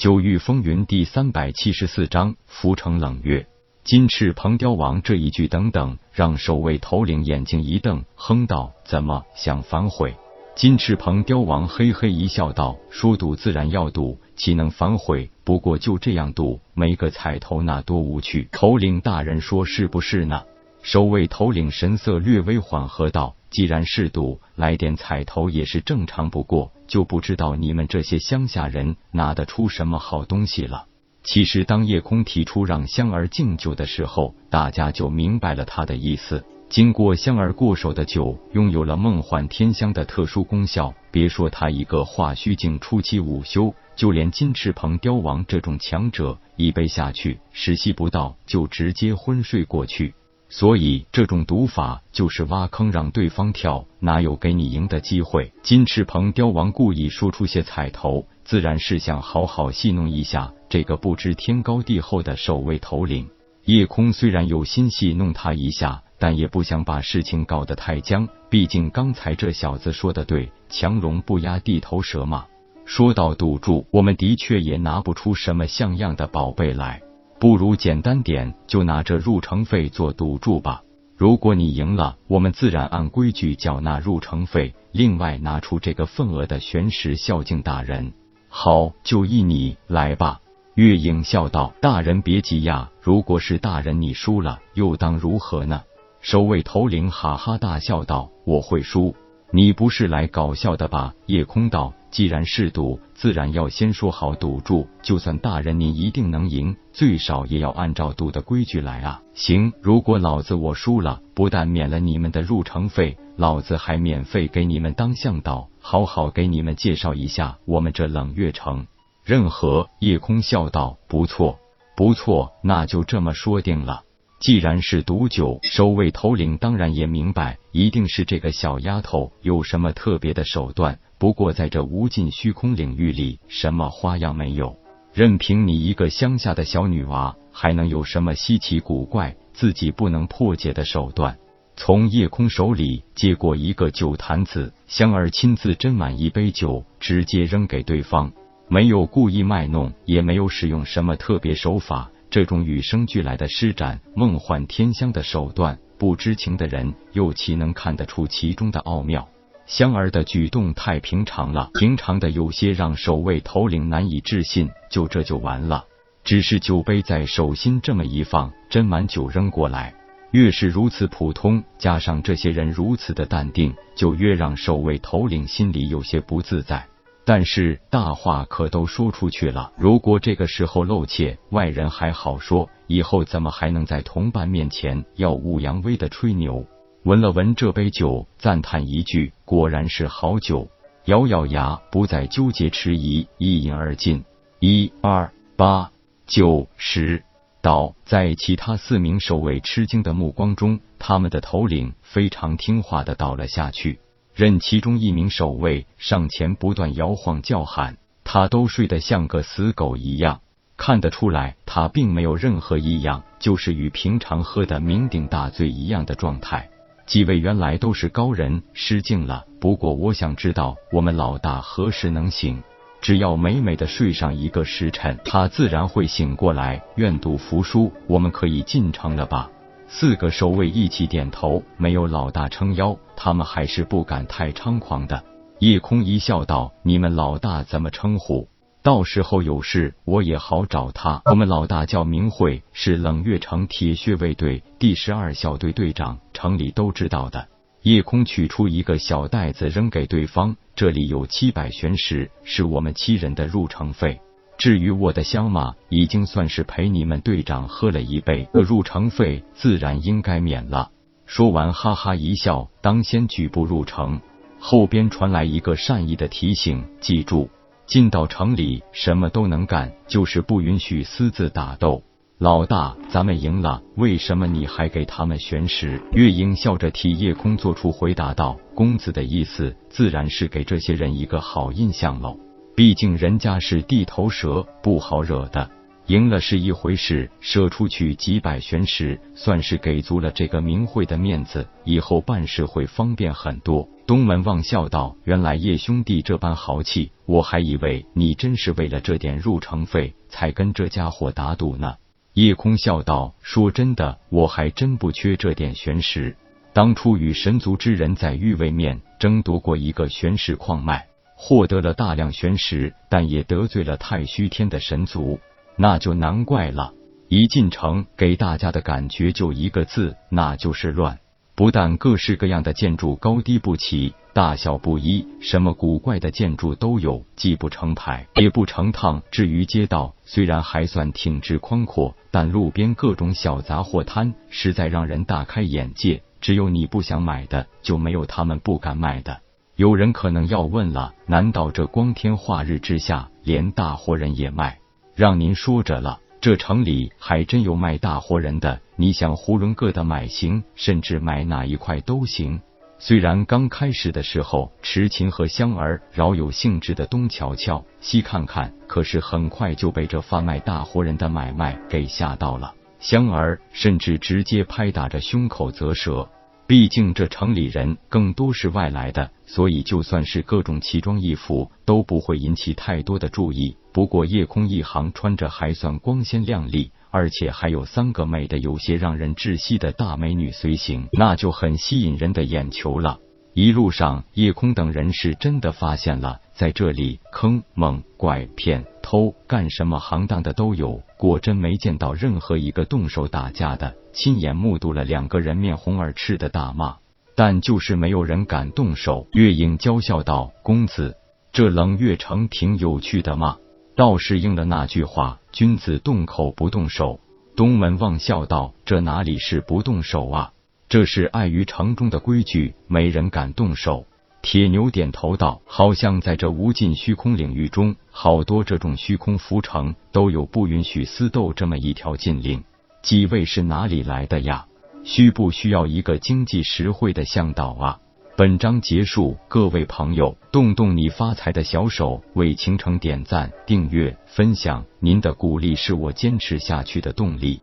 九域风云第三百七十四章浮城冷月。金翅鹏雕王这一句等等，让守卫头领眼睛一瞪，哼道：“怎么想反悔？”金翅鹏雕王嘿嘿一笑，道：“说赌自然要赌，岂能反悔？不过就这样赌，没个彩头，那多无趣。”头领大人说是不是呢？守卫头领神色略微缓和道：“既然是赌，来点彩头也是正常不过。就不知道你们这些乡下人拿得出什么好东西了。”其实，当夜空提出让香儿敬酒的时候，大家就明白了他的意思。经过香儿过手的酒，拥有了梦幻天香的特殊功效。别说他一个化虚境初期午休，就连金翅鹏雕王这种强者，一杯下去，时息不到就直接昏睡过去。所以，这种赌法就是挖坑让对方跳，哪有给你赢的机会？金翅鹏雕王故意说出些彩头，自然是想好好戏弄一下这个不知天高地厚的守卫头领。夜空虽然有心戏弄他一下，但也不想把事情搞得太僵。毕竟刚才这小子说的对，强龙不压地头蛇嘛。说到赌注，我们的确也拿不出什么像样的宝贝来。不如简单点，就拿这入城费做赌注吧。如果你赢了，我们自然按规矩缴纳入城费，另外拿出这个份额的玄石孝敬大人。好，就依你来吧。月影笑道：“大人别急呀，如果是大人你输了，又当如何呢？”守卫头领哈哈大笑道：“我会输。”你不是来搞笑的吧？夜空道，既然是赌，自然要先说好赌注。就算大人您一定能赢，最少也要按照赌的规矩来啊！行，如果老子我输了，不但免了你们的入城费，老子还免费给你们当向导，好好给你们介绍一下我们这冷月城。任何夜空笑道：“不错，不错，那就这么说定了。”既然是毒酒，守卫头领当然也明白，一定是这个小丫头有什么特别的手段。不过在这无尽虚空领域里，什么花样没有？任凭你一个乡下的小女娃，还能有什么稀奇古怪、自己不能破解的手段？从夜空手里接过一个酒坛子，香儿亲自斟满一杯酒，直接扔给对方，没有故意卖弄，也没有使用什么特别手法。这种与生俱来的施展梦幻天香的手段，不知情的人又岂能看得出其中的奥妙？香儿的举动太平常了，平常的有些让守卫头领难以置信。就这就完了？只是酒杯在手心这么一放，斟满酒扔过来，越是如此普通，加上这些人如此的淡定，就越让守卫头领心里有些不自在。但是大话可都说出去了，如果这个时候露怯，外人还好说，以后怎么还能在同伴面前耀武扬威的吹牛？闻了闻这杯酒，赞叹一句：“果然是好酒。”咬咬牙，不再纠结迟疑，一饮而尽。一二八九十，倒在其他四名守卫吃惊的目光中，他们的头领非常听话的倒了下去。任其中一名守卫上前不断摇晃叫喊，他都睡得像个死狗一样。看得出来，他并没有任何异样，就是与平常喝的酩酊大醉一样的状态。几位原来都是高人，失敬了。不过我想知道，我们老大何时能醒？只要美美的睡上一个时辰，他自然会醒过来。愿赌服输，我们可以进城了吧？四个守卫一起点头，没有老大撑腰，他们还是不敢太猖狂的。夜空一笑道：“你们老大怎么称呼？到时候有事我也好找他。我们老大叫明慧，是冷月城铁血卫队第十二小队队长，城里都知道的。”夜空取出一个小袋子扔给对方，这里有七百玄石，是我们七人的入城费。至于我的香马，已经算是陪你们队长喝了一杯，入城费自然应该免了。说完，哈哈一笑，当先举步入城。后边传来一个善意的提醒：记住，进到城里什么都能干，就是不允许私自打斗。老大，咱们赢了，为什么你还给他们玄石？月英笑着替夜空做出回答道：“公子的意思，自然是给这些人一个好印象喽。”毕竟人家是地头蛇，不好惹的。赢了是一回事，射出去几百玄石，算是给足了这个明会的面子，以后办事会方便很多。东门望笑道：“原来叶兄弟这般豪气，我还以为你真是为了这点入城费才跟这家伙打赌呢。”叶空笑道：“说真的，我还真不缺这点玄石。当初与神族之人在玉位面争夺过一个玄石矿脉，获得了大量玄石，但也得罪了太虚天的神族。”那就难怪了，一进城给大家的感觉就一个字，那就是乱。不但各式各样的建筑高低不齐、大小不一，什么古怪的建筑都有，既不成排也不成趟。至于街道，虽然还算挺直宽阔，但路边各种小杂货摊实在让人大开眼界。只有你不想买的，就没有他们不敢卖的。有人可能要问了：难道这光天化日之下，连大活人也卖？让您说着了，这城里还真有卖大活人的。你想囫囵个的买行，甚至买哪一块都行。虽然刚开始的时候，池琴和香儿饶有兴致的东瞧瞧西看看，可是很快就被这贩卖大活人的买卖给吓到了。香儿甚至直接拍打着胸口啧舌。毕竟这城里人更多是外来的，所以就算是各种奇装异服都不会引起太多的注意。不过夜空一行穿着还算光鲜亮丽，而且还有三个美的有些让人窒息的大美女随行，那就很吸引人的眼球了。一路上，夜空等人是真的发现了，在这里坑蒙拐骗偷干什么行当的都有，果真没见到任何一个动手打架的。亲眼目睹了两个人面红耳赤的大骂，但就是没有人敢动手。月影娇笑道：“公子，这冷月城挺有趣的嘛。”倒是应了那句话：“君子动口不动手。”东门望笑道：“这哪里是不动手啊？这是碍于城中的规矩，没人敢动手。”铁牛点头道：“好像在这无尽虚空领域中，好多这种虚空浮城都有不允许私斗这么一条禁令。”几位是哪里来的呀？需不需要一个经济实惠的向导啊？本章结束，各位朋友，动动你发财的小手，为倾城点赞、订阅、分享，您的鼓励是我坚持下去的动力。